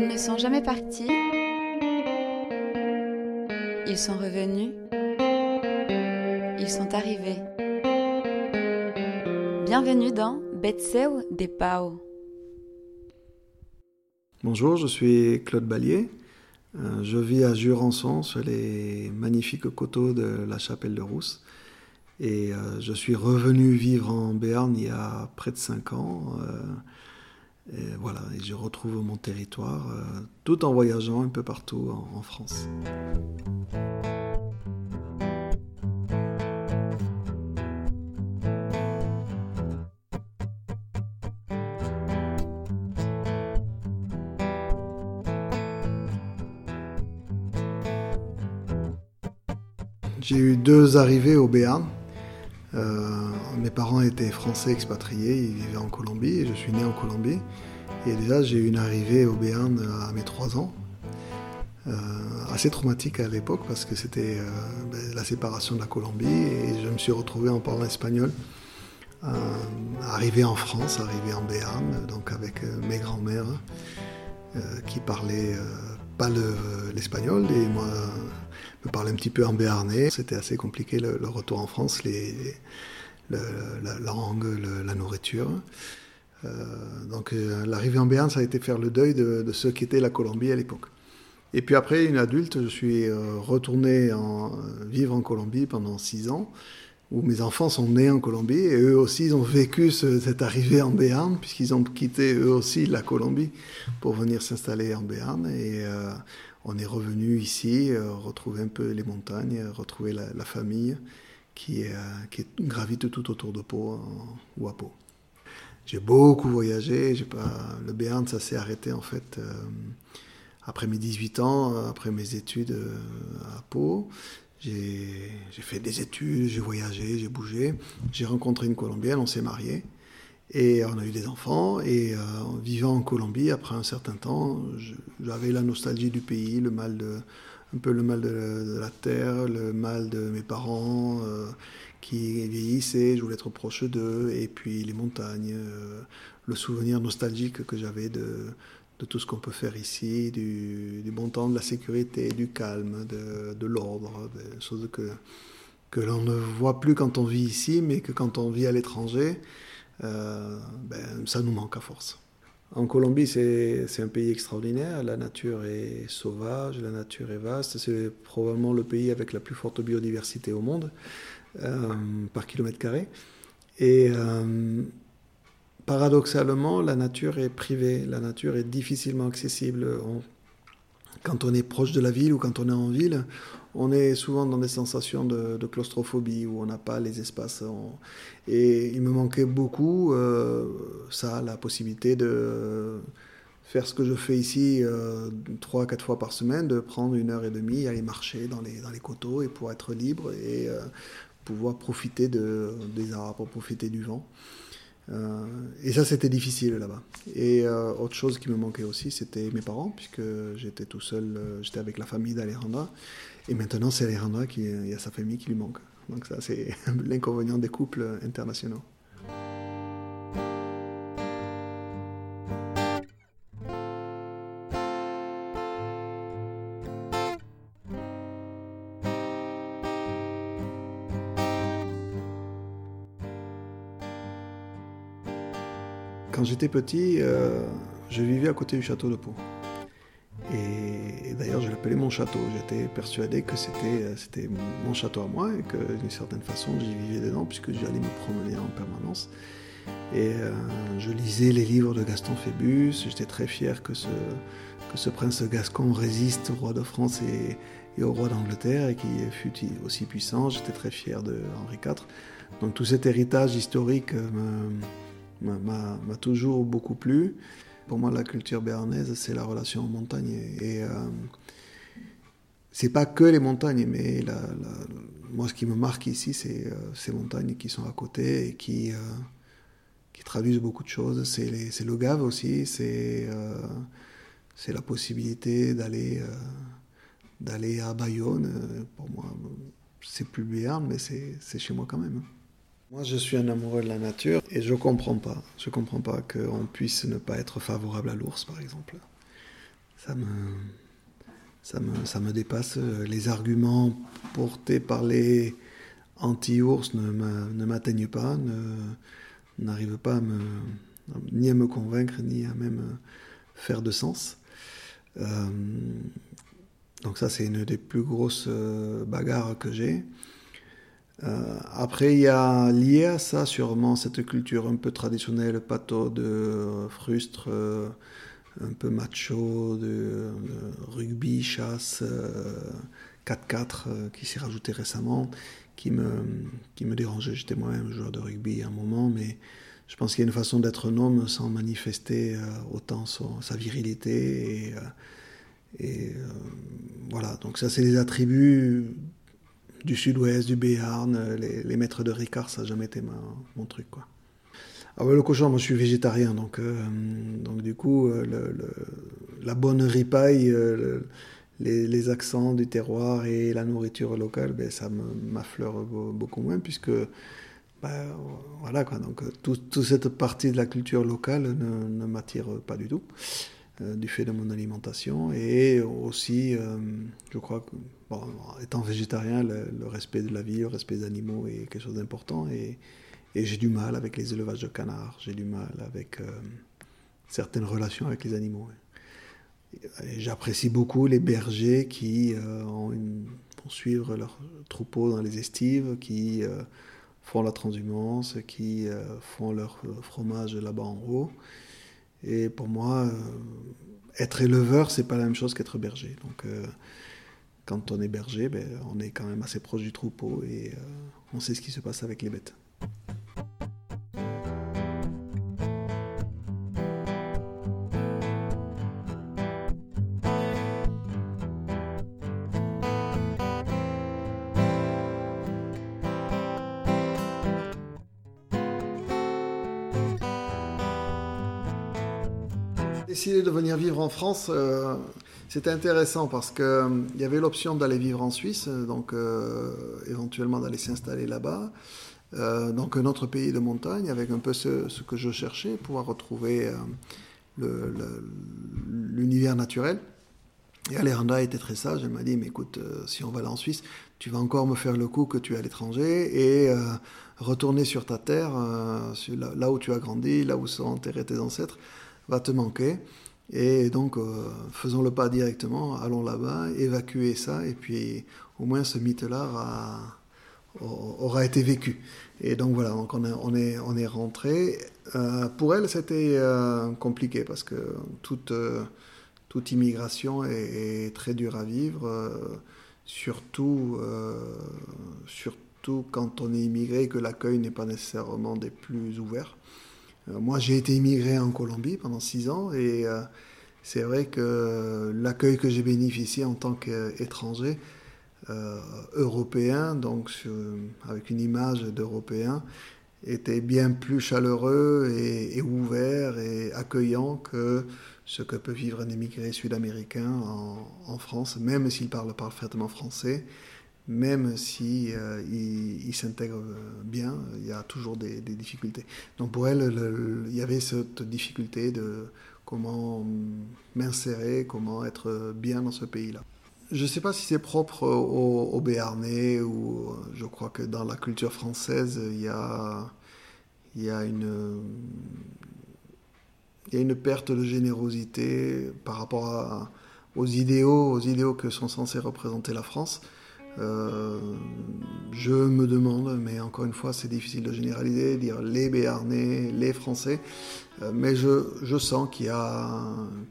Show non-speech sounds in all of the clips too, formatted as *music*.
Ils ne sont jamais partis. Ils sont revenus. Ils sont arrivés. Bienvenue dans Betseu de Pau. Bonjour, je suis Claude Ballier. Euh, je vis à Jurançon, sur les magnifiques coteaux de la chapelle de Rousse. Et euh, je suis revenu vivre en Béarn il y a près de 5 ans. Euh, voilà, et je retrouve mon territoire tout en voyageant un peu partout en, en France. J'ai eu deux arrivées au Béarn. Euh, mes parents étaient français expatriés, ils vivaient en Colombie et je suis né en Colombie. Et déjà, j'ai eu une arrivée au Béarn à mes trois ans. Euh, assez traumatique à l'époque parce que c'était euh, ben, la séparation de la Colombie et je me suis retrouvé en parlant espagnol. arrivé en France, arrivé en Béarn, donc avec mes grands-mères qui parlaient pas l'espagnol et moi me parlais un petit peu en béarnais. C'était assez compliqué le, retour en France, la, langue, la nourriture. Euh, donc euh, l'arrivée en Béarn, ça a été faire le deuil de, de ce qu'était la Colombie à l'époque. Et puis après, une adulte, je suis euh, retourné vivre en Colombie pendant six ans où mes enfants sont nés en Colombie et eux aussi ils ont vécu cette arrivée en Béarn puisqu'ils ont quitté eux aussi la Colombie pour venir s'installer en Béarn et on est revenu ici euh, retrouver un peu les montagnes, retrouver la, famille qui, euh, gravite tout autour de Pau ou à Pau. J'ai beaucoup voyagé, pas le Béarn ça s'est arrêté en fait après mes 18 ans, après mes études à Pau. J'ai fait des études, j'ai voyagé, j'ai bougé. J'ai rencontré une Colombienne, on s'est mariés. Et on a eu des enfants. Et euh, vivant en Colombie, après un certain temps, j'avais la nostalgie du pays, le mal de, un peu le mal de, la terre, le mal de mes parents euh, qui vieillissaient. Je voulais être proche d'eux. Et puis les montagnes, euh, le souvenir nostalgique que j'avais de, de tout ce qu'on peut faire ici, du, bon temps, de la sécurité, du calme, de, l'ordre, des choses que, l'on ne voit plus quand on vit ici, mais que quand on vit à l'étranger, euh, ben, ça nous manque à force. En Colombie, c'est un pays extraordinaire. La nature est sauvage, la nature est vaste. C'est probablement le pays avec la plus forte biodiversité au monde euh, par kilomètre carré. Et euh, paradoxalement, la nature est privée, la nature est difficilement accessible. quand on est proche de la ville ou quand on est en ville, on est souvent dans des sensations de, claustrophobie où on n'a pas les espaces. Et il me manquait beaucoup euh, ça, la possibilité de faire ce que je fais ici euh, trois, quatre fois par semaine, de prendre une heure et demie, aller marcher dans les, dans les coteaux et pour être libre et euh, pouvoir profiter de, des arbres, profiter du vent. Euh, et ça, c'était difficile là-bas. Et euh, autre chose qui me manquait aussi, c'était mes parents, puisque j'étais tout seul, euh, j'étais avec la famille d'Alejandra. Et maintenant, c'est Alejandra qui y a sa famille qui lui manque. Donc ça, c'est *laughs* l'inconvénient des couples internationaux. J'étais petit, euh, je vivais à côté du château de Pau. Et, d'ailleurs, je l'appelais mon château. J'étais persuadé que c'était, c'était mon château à moi et que d'une certaine façon, j'y vivais dedans puisque j'allais me promener en permanence. Et euh, je lisais les livres de Gaston Phébus. J'étais très fier que ce, prince gascon résiste au roi de France et, au roi d'Angleterre et qu'il fut aussi puissant. J'étais très fier de Henri IV. Donc tout cet héritage historique me m'a toujours beaucoup plu. Pour moi, la culture béarnaise, c'est la relation aux montagnes. Et, euh, c'est pas que les montagnes, mais moi, ce qui me marque ici, c'est euh, ces montagnes qui sont à côté et qui, euh, traduisent beaucoup de choses. C'est le Gave aussi, c'est c'est la possibilité d'aller d'aller à Bayonne. Pour moi, c'est plus Béarn, mais c'est chez moi quand même. Moi, je suis un amoureux de la nature et je comprends pas. Je comprends pas qu'on puisse ne pas être favorable à l'ours, par exemple. ça me, ça me, ça me dépasse. Les arguments portés par les anti-ours ne m'atteignent pas, n'arrivent pas à me, ni à me convaincre, ni à même faire de sens. Euh, donc ça, c'est une des plus grosses euh, bagarres que j'ai. Euh, après, il y a lié à ça sûrement cette culture un peu traditionnelle, pato de frustre, un peu macho, de, rugby, chasse, 4-4 qui s'est rajouté récemment, qui me, qui me dérangeait. J'étais moi-même joueur de rugby à un moment, mais je pense qu'il y a une façon d'être un homme sans manifester euh, autant sa virilité. Et, euh, euh, voilà, donc ça c'est les attributs du sud-ouest, du Béarn, les, maîtres de Ricard, ça n'a jamais été mon truc. Quoi. Ah le cochon, moi je suis végétarien, donc, donc du coup, la bonne ripaille, les, accents du terroir et la nourriture locale, ben, ça m'affleure beaucoup moins, puisque bah, voilà quoi, donc euh, toute cette partie de la culture locale ne, m'attire pas du tout, euh, du fait de mon alimentation. Et aussi, euh, je crois que, étant végétarien, le, respect de la vie, le respect des animaux est quelque chose d'important. Et, j'ai du mal avec les élevages de canards, j'ai du mal avec certaines relations avec les animaux. J'apprécie beaucoup les bergers qui ont une, vont suivre leurs troupeaux dans les estives, qui font la transhumance, qui euh, font leur euh, fromage là-bas en haut. Et pour moi, euh, être éleveur, c'est pas la même chose qu'être berger. Donc, quand on est berger, ben, on est quand même assez proche du troupeau et on sait ce qui se passe avec les bêtes. Décidé de venir vivre en France, euh, c'était intéressant parce qu'il euh, y avait l'option d'aller vivre en Suisse, donc euh, éventuellement d'aller s'installer là-bas. donc un autre pays de montagne avec un peu ce, que je cherchais, pouvoir retrouver l'univers naturel. Et Alejandra était très sage, elle m'a dit, mais écoute, si on va aller en Suisse, tu vas encore me faire le coup que tu es à l'étranger et retourner sur ta terre, là, où tu as grandi, là où sont enterrés tes ancêtres, va te manquer. Et donc, euh, faisons le pas directement, allons là-bas, évacuer ça, et puis au moins ce mythe-là aura, été vécu. Et donc voilà, donc on, est, on est rentré. Euh, pour elle, c'était euh, compliqué parce que toute, toute immigration est, très dure à vivre, surtout, surtout quand on est immigré que l'accueil n'est pas nécessairement des plus ouverts. Euh, moi, j'ai été immigré en Colombie pendant six ans et euh, c'est vrai que l'accueil que j'ai bénéficié en tant qu'étranger euh, européen, donc avec une image d'européen, était bien plus chaleureux et, ouvert et accueillant que ce que peut vivre un immigré sud-américain en, France, même s'il parle parfaitement français même si euh, il, s'intègre bien, il y a toujours des, difficultés. Donc pour elle, il y avait cette difficulté de comment m'insérer, comment être bien dans ce pays-là. Je ne sais pas si c'est propre au, au, Béarnais ou je crois que dans la culture française, il y a, il y a une, il y a une perte de générosité par rapport aux idéaux, aux idéaux que sont censés représenter la France. Euh, je me demande, mais encore une fois, c'est difficile de généraliser, dire les Béarnais, les Français, euh, mais je, je sens qu'il y, a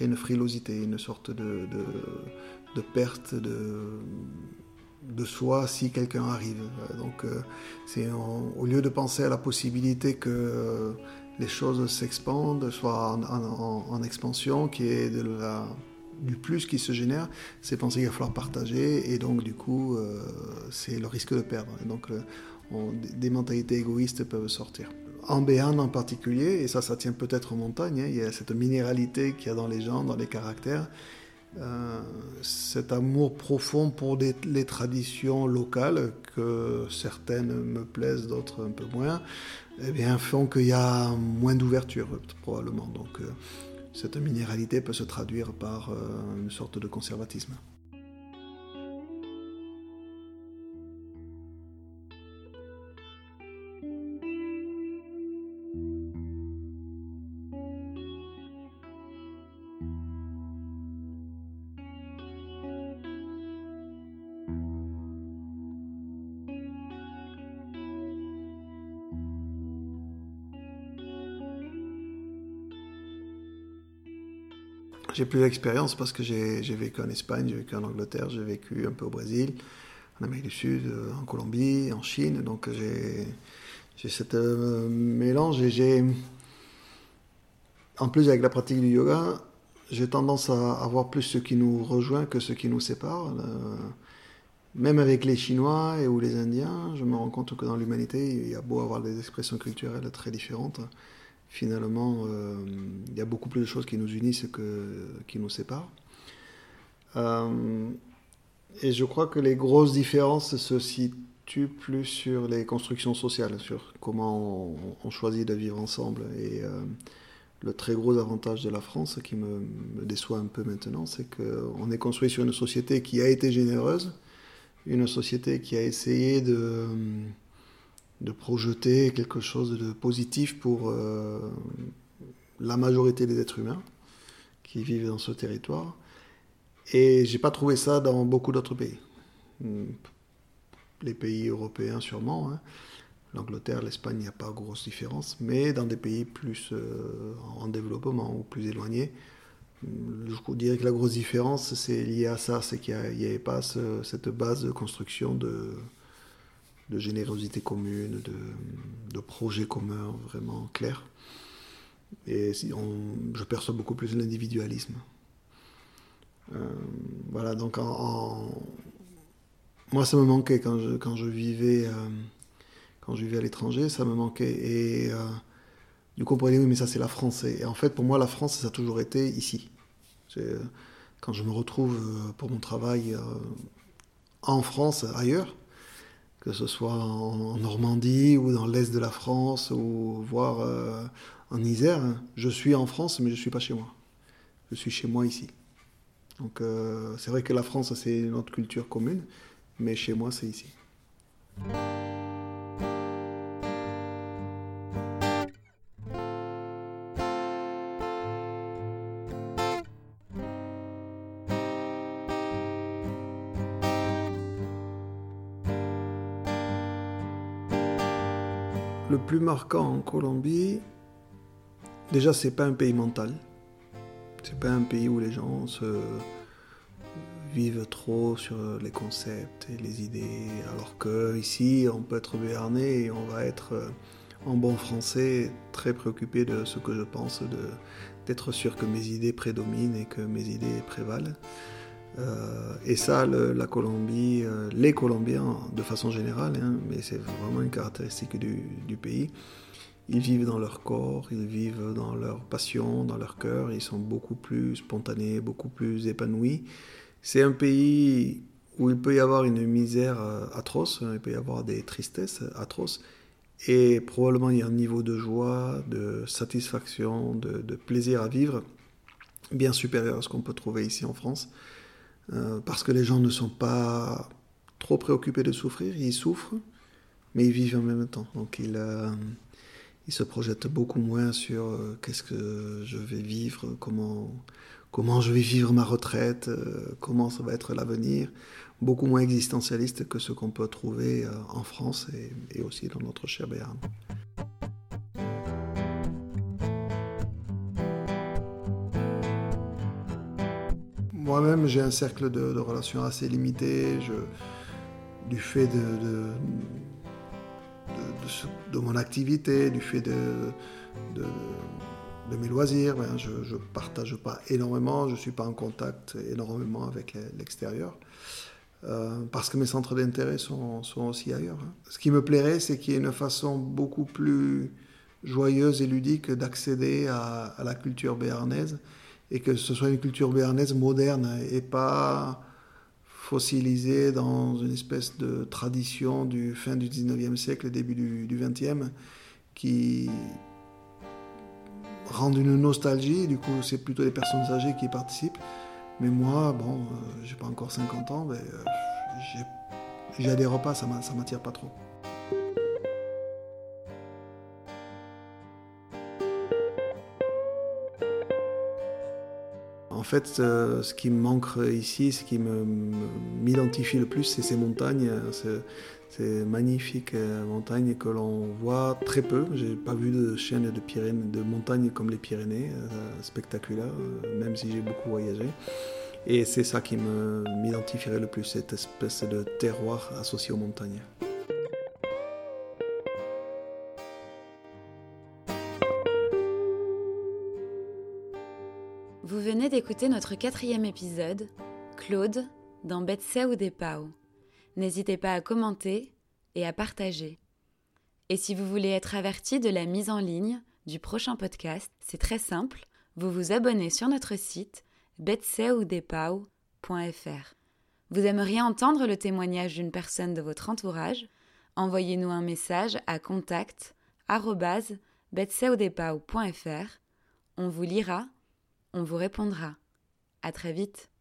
une frilosité, une sorte de, de, perte de, de soi si quelqu'un arrive. Donc, euh, au lieu de penser à la possibilité que les choses s'expandent, soient en, en, en expansion, qui est de la du plus qui se génère, c'est penser qu'il va falloir partager et donc du coup euh, c'est le risque de perdre. donc euh, des mentalités égoïstes peuvent sortir. En Béarn en particulier, et ça ça tient peut-être aux montagnes, hein, il y a cette minéralité qu'il y a dans les gens, dans les caractères, euh, cet amour profond pour les traditions locales, que certaines me plaisent, d'autres un peu moins, eh bien, font qu'il y a moins d'ouverture probablement. Donc cette minéralité peut se traduire par une sorte de conservatisme. J'ai plus d'expérience parce que j'ai vécu en Espagne, j'ai vécu en Angleterre, j'ai vécu un peu au Brésil, en Amérique du Sud, euh, en Colombie, en Chine. Donc j'ai cette euh, mélange et j'ai. En plus, avec la pratique du yoga, j'ai tendance à avoir plus ce qui nous rejoint que ce qui nous sépare. Euh, même avec les Chinois et ou les Indiens, je me rends compte que dans l'humanité, il y a beau avoir des expressions culturelles très différentes finalement, euh, il y a beaucoup plus de choses qui nous unissent que qui nous séparent. Euh, et je crois que les grosses différences se situent plus sur les constructions sociales, sur comment on, choisit de vivre ensemble. Et euh, le très gros avantage de la France, qui me, me déçoit un peu maintenant, c'est qu'on est construit sur une société qui a été généreuse, une société qui a essayé de de projeter quelque chose de positif pour euh, la majorité des êtres humains qui vivent dans ce territoire. Et j'ai pas trouvé ça dans beaucoup d'autres pays. Les pays européens sûrement, hein. l'Angleterre, l'Espagne, il n'y a pas grosse différence, mais dans des pays plus euh, en développement ou plus éloignés, je dirais que la grosse différence, c'est lié à ça, c'est qu'il n'y avait pas cette base de construction de, de générosité commune, de, projets communs vraiment clairs. Et je perçois beaucoup plus l'individualisme. Euh, voilà, donc moi ça me manquait quand je, quand je vivais euh, quand je vivais à l'étranger, ça me manquait. Et euh, du coup on pourrait oui mais ça c'est la France. Et, en fait pour moi la France ça a toujours été ici. Quand je me retrouve pour mon travail en France, ailleurs, que ce soit en Normandie ou dans l'est de la France ou voire euh, en Isère. Je suis en France, mais je ne suis pas chez moi. Je suis chez moi ici. Donc euh, c'est vrai que la France, c'est notre culture commune, mais chez moi, c'est ici. Le plus marquant en Colombie, déjà, c'est pas un pays mental. C'est pas un pays où les gens se vivent trop sur les concepts et les idées, alors que ici, on peut être béarnais et on va être, euh, en bon français, très préoccupé de ce que je pense, d'être sûr que mes idées prédominent et que mes idées prévalent. Euh, et ça, la Colombie, euh, les Colombiens de façon générale, hein, mais c'est vraiment une caractéristique du, pays, ils vivent dans leur corps, ils vivent dans leur passion, dans leur cœur, ils sont beaucoup plus spontanés, beaucoup plus épanouis. C'est un pays où il peut y avoir une misère euh, atroce, hein, il peut y avoir des tristesses atroces, et probablement il y a un niveau de joie, de satisfaction, de, de plaisir à vivre bien supérieur à ce qu'on peut trouver ici en France. Euh, parce que les gens ne sont pas trop préoccupés de souffrir, ils souffrent, mais ils vivent en même temps. Donc ils, euh, se projettent beaucoup moins sur euh, qu'est-ce que je vais vivre, comment, comment je vais vivre ma retraite, comment ça va être l'avenir. Beaucoup moins existentialiste que ce qu'on peut trouver en France et, et aussi dans notre cher Béarn. Moi-même, j'ai un cercle de, relations assez limité. Du fait de, de, mon activité, du fait de, mes loisirs, ben, je ne partage pas énormément, je ne suis pas en contact énormément avec l'extérieur. Euh, parce que mes centres d'intérêt sont, sont, aussi ailleurs. Hein. Ce qui me plairait, c'est qu'il y ait une façon beaucoup plus joyeuse et ludique d'accéder à, la culture béarnaise et que ce soit une culture béarnaise moderne et pas fossilisée dans une espèce de tradition du fin du 19e siècle, début du, 20e, qui, rendre une nostalgie. Du coup, c'est plutôt les personnes âgées qui participent. Mais moi, bon, euh, j'ai pas encore 50 ans, mais euh, j'ai des repas, ça m'attire pas trop. En fait, euh, ce qui me manque ici, ce qui m'identifie le plus, c'est ces montagnes, ces magnifiques euh, montagnes que l'on voit très peu. J'ai pas vu de chaîne de, Pyrénées, de montagnes comme les Pyrénées, euh, spectaculaires, même si j'ai beaucoup voyagé. Et c'est ça qui m'identifierait le plus, cette espèce de terroir associé aux montagnes. D'écouter notre quatrième épisode, Claude, dans Betsé ou des Pau. N'hésitez pas à commenter et à partager. Et si vous voulez être averti de la mise en ligne du prochain podcast, c'est très simple, vous vous abonnez sur notre site betseoudepau.fr. Vous aimeriez entendre le témoignage d'une personne de votre entourage? Envoyez-nous un message à contact On vous lira on vous répondra. À très vite.